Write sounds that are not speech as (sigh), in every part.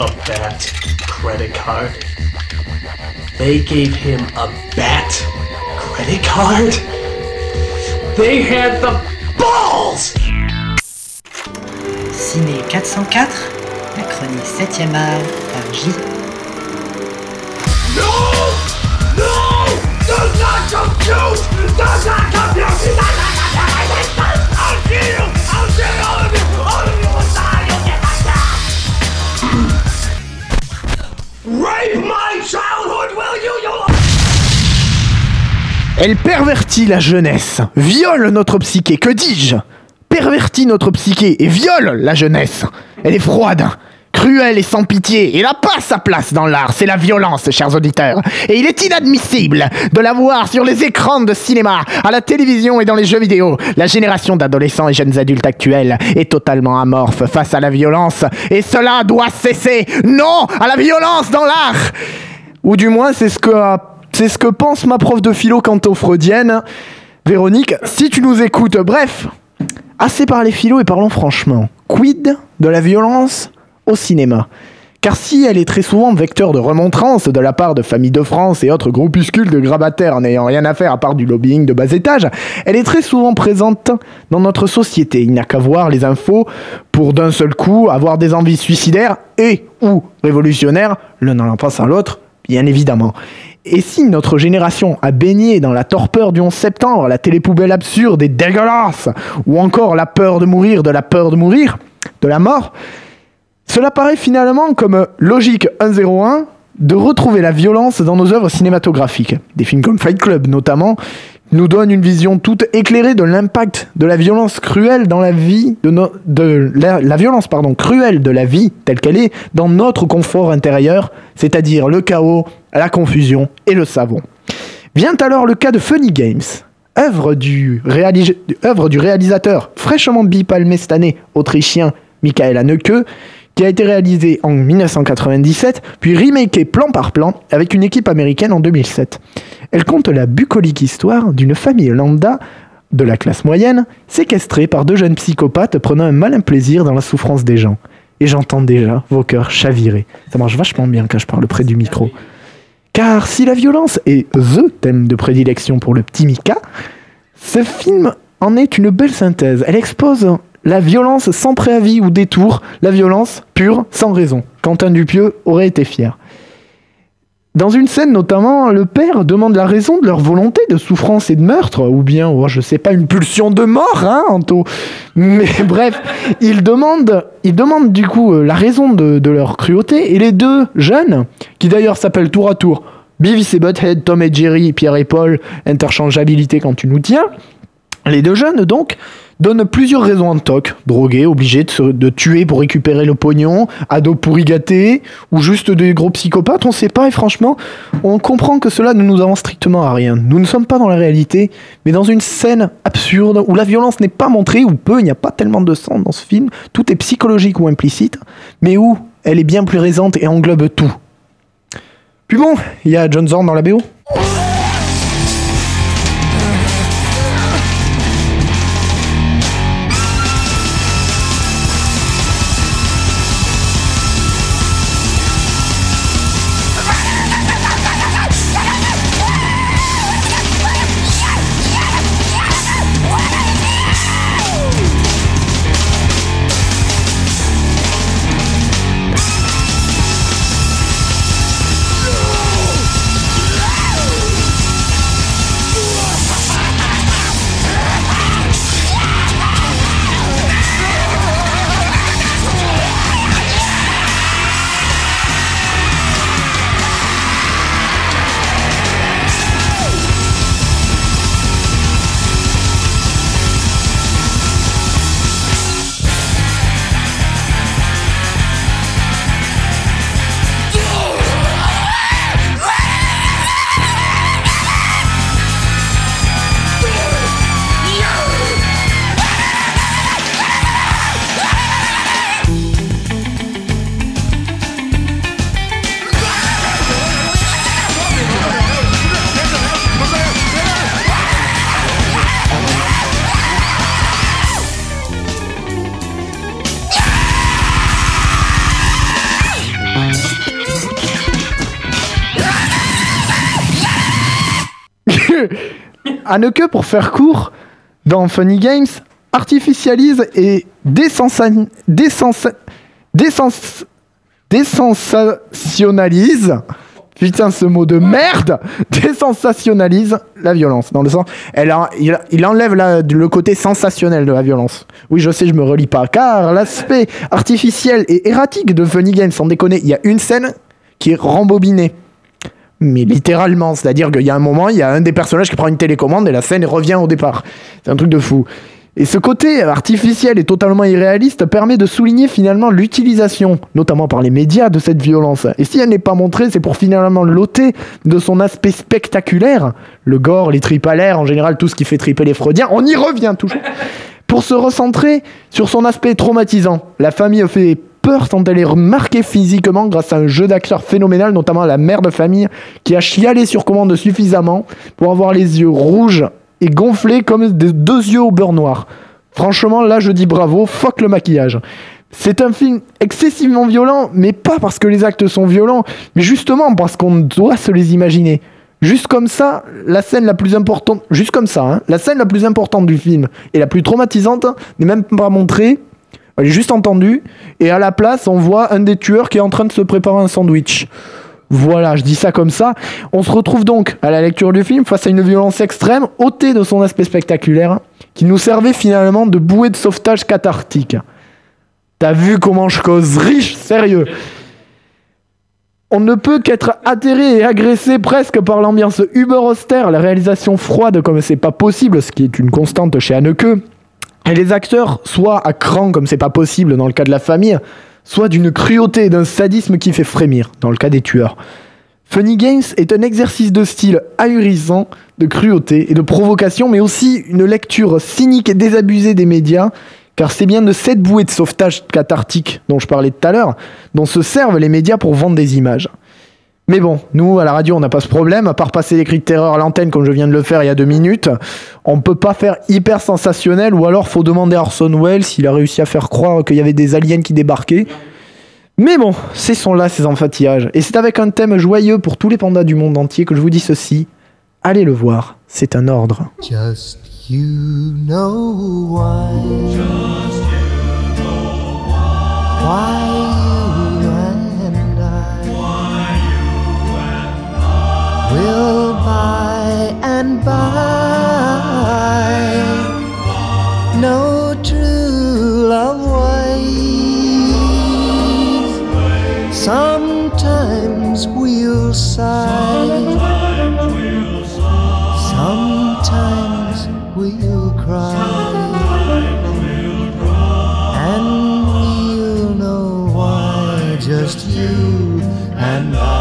a bat credit card. They gave him a bat credit card? They had the balls! Ciné 404, la chronique 7ème art par J. Elle pervertit la jeunesse, viole notre psyché, que dis-je? Pervertit notre psyché et viole la jeunesse. Elle est froide, cruelle et sans pitié. Elle n'a pas sa place dans l'art, c'est la violence, chers auditeurs. Et il est inadmissible de la voir sur les écrans de cinéma, à la télévision et dans les jeux vidéo. La génération d'adolescents et jeunes adultes actuels est totalement amorphe face à la violence. Et cela doit cesser. Non à la violence dans l'art Ou du moins, c'est ce que c'est ce que pense ma prof de philo canto-freudienne. Véronique, si tu nous écoutes, bref, assez parlé philo et parlons franchement. Quid de la violence au cinéma? Car si elle est très souvent vecteur de remontrance de la part de familles de France et autres groupuscules de grabataires n'ayant rien à faire à part du lobbying de bas étage, elle est très souvent présente dans notre société. Il n'y a qu'à voir les infos pour d'un seul coup avoir des envies suicidaires et ou révolutionnaires, l'un n'en passant l'autre, bien évidemment. Et si notre génération a baigné dans la torpeur du 11 septembre, la télépoubelle absurde et dégueulasse, ou encore la peur de mourir de la peur de mourir, de la mort, cela paraît finalement comme logique 101 de retrouver la violence dans nos œuvres cinématographiques. Des films comme Fight Club notamment nous donnent une vision toute éclairée de l'impact de la violence cruelle dans la vie de, la, violence pardon cruelle de la vie telle qu'elle est dans notre confort intérieur, c'est-à-dire le chaos, la confusion et le savon. Vient alors le cas de Funny Games, œuvre du, œuvre du réalisateur fraîchement bipalmé cette année, autrichien Michael Haneke, qui a été réalisé en 1997, puis remaké plan par plan avec une équipe américaine en 2007. Elle compte la bucolique histoire d'une famille lambda de la classe moyenne, séquestrée par deux jeunes psychopathes prenant un malin plaisir dans la souffrance des gens. Et j'entends déjà vos cœurs chavirer. Ça marche vachement bien quand je parle près du micro. Car si la violence est THE thème de prédilection pour le petit Mika, ce film en est une belle synthèse. Elle expose la violence sans préavis ou détour, la violence pure, sans raison. Quentin Dupieux aurait été fier. Dans une scène notamment, le père demande la raison de leur volonté de souffrance et de meurtre, ou bien, oh, je sais pas, une pulsion de mort, hein, Anto. Mais (laughs) bref, il demande, du coup euh, la raison de, de leur cruauté, et les deux jeunes, qui d'ailleurs s'appellent tour à tour Beavis et Butthead, Tom et Jerry, Pierre et Paul, interchangeabilité quand tu nous tiens, les deux jeunes, donc, donnent plusieurs raisons en toc. Drogués, obligés de, se- tuer pour récupérer le pognon, ados pourri gâtés, ou juste des gros psychopathes, on sait pas, et franchement, on comprend que cela ne nous avance strictement à rien. Nous ne sommes pas dans la réalité, mais dans une scène absurde, où la violence n'est pas montrée, ou peu, il n'y a pas tellement de sang dans ce film, tout est psychologique ou implicite, mais où elle est bien plus présente et englobe tout. Puis bon, il y a John Zorn dans la BO. (laughs) Anneke, pour faire court, dans Funny Games, artificialise et désensa- désensa- désensa- désensationnalise. Putain, ce mot de merde désensationnalise la violence. Dans le sens, il, enlève le côté sensationnel de la violence. Oui, je sais, je me relis pas. Car l'aspect artificiel et erratique de Funny Games, sans déconner, il y a une scène qui est rembobinée mais littéralement, c'est-à-dire qu'il y a un moment, il y a un des personnages qui prend une télécommande et la scène revient au départ. C'est un truc de fou. Et ce côté artificiel et totalement irréaliste permet de souligner finalement l'utilisation, notamment par les médias, de cette violence. Et si elle n'est pas montrée, c'est pour finalement l'ôter de son aspect spectaculaire, le gore, les tripes à l'air, en général tout ce qui fait triper les freudiens, on y revient toujours, pour se recentrer sur son aspect traumatisant. La famille fait peur tant elle est marquée physiquement grâce à un jeu d'acteurs phénoménal, notamment la mère de famille qui a chialé sur commande suffisamment pour avoir les yeux rouges et gonflés comme des deux yeux au beurre noir. Franchement, là, je dis bravo, fuck le maquillage. C'est un film excessivement violent, mais pas parce que les actes sont violents, mais justement parce qu'on doit se les imaginer. Juste comme ça, la scène la plus importante, juste comme ça, hein, la scène la plus importante du film et la plus traumatisante n'est même pas montrée, elle est juste entendue, et à la place, on voit un des tueurs qui est en train de se préparer un sandwich. Voilà, je dis ça comme ça. On se retrouve donc à la lecture du film face à une violence extrême, ôtée de son aspect spectaculaire, qui nous servait finalement de bouée de sauvetage cathartique. T'as vu comment je cause riche, sérieux on ne peut qu'être atterré et agressé presque par l'ambiance uber austère, la réalisation froide comme c'est pas possible, ce qui est une constante chez Anneke, et les acteurs, soit à cran comme c'est pas possible dans le cas de la famille, soit d'une cruauté et d'un sadisme qui fait frémir dans le cas des tueurs. Funny Games est un exercice de style ahurissant, de cruauté et de provocation, mais aussi une lecture cynique et désabusée des médias, car c'est bien de cette bouée de sauvetage cathartique dont je parlais tout à l'heure, dont se servent les médias pour vendre des images. Mais bon, nous, à la radio, on n'a pas ce problème, à part passer des cris de terreur à l'antenne comme je viens de le faire il y a deux minutes. On peut pas faire hyper sensationnel, ou alors faut demander à Orson Welles s'il a réussi à faire croire qu'il y avait des aliens qui débarquaient. Mais bon, ces sont là ces enfantillages. Et c'est avec un thème joyeux pour tous les pandas du monde entier que je vous dis ceci. Allez le voir, c'est un ordre. Just you know why. Why you will by and by know true love ways. Sometimes we'll sigh. Sometimes we'll cry, and we'll know why just you and I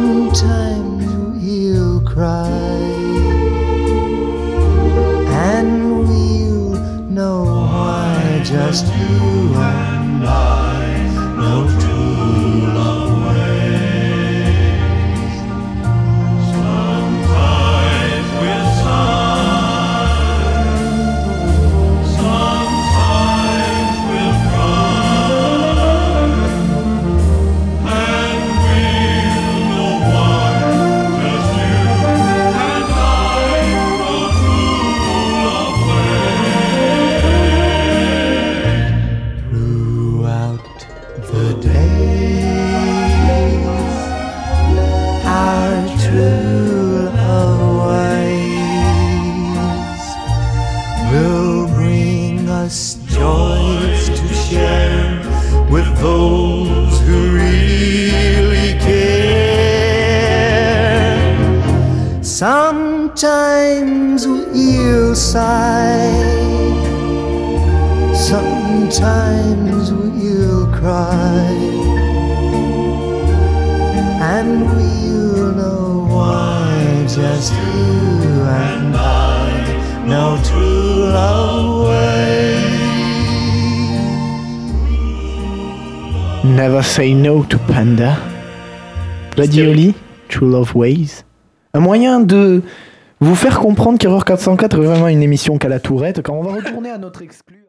sometimes we'll cry, and we'll know why just you and I know Sometimes we'll sigh. Sometimes we'll cry, and we'll know why just you and I know true love way. Never say no to Panda. Gladioli, True Love Ways. Un moyen de vous faire comprendre qu'Erreur 404 est vraiment une émission qu'à la tourette quand on va retourner à notre exclu.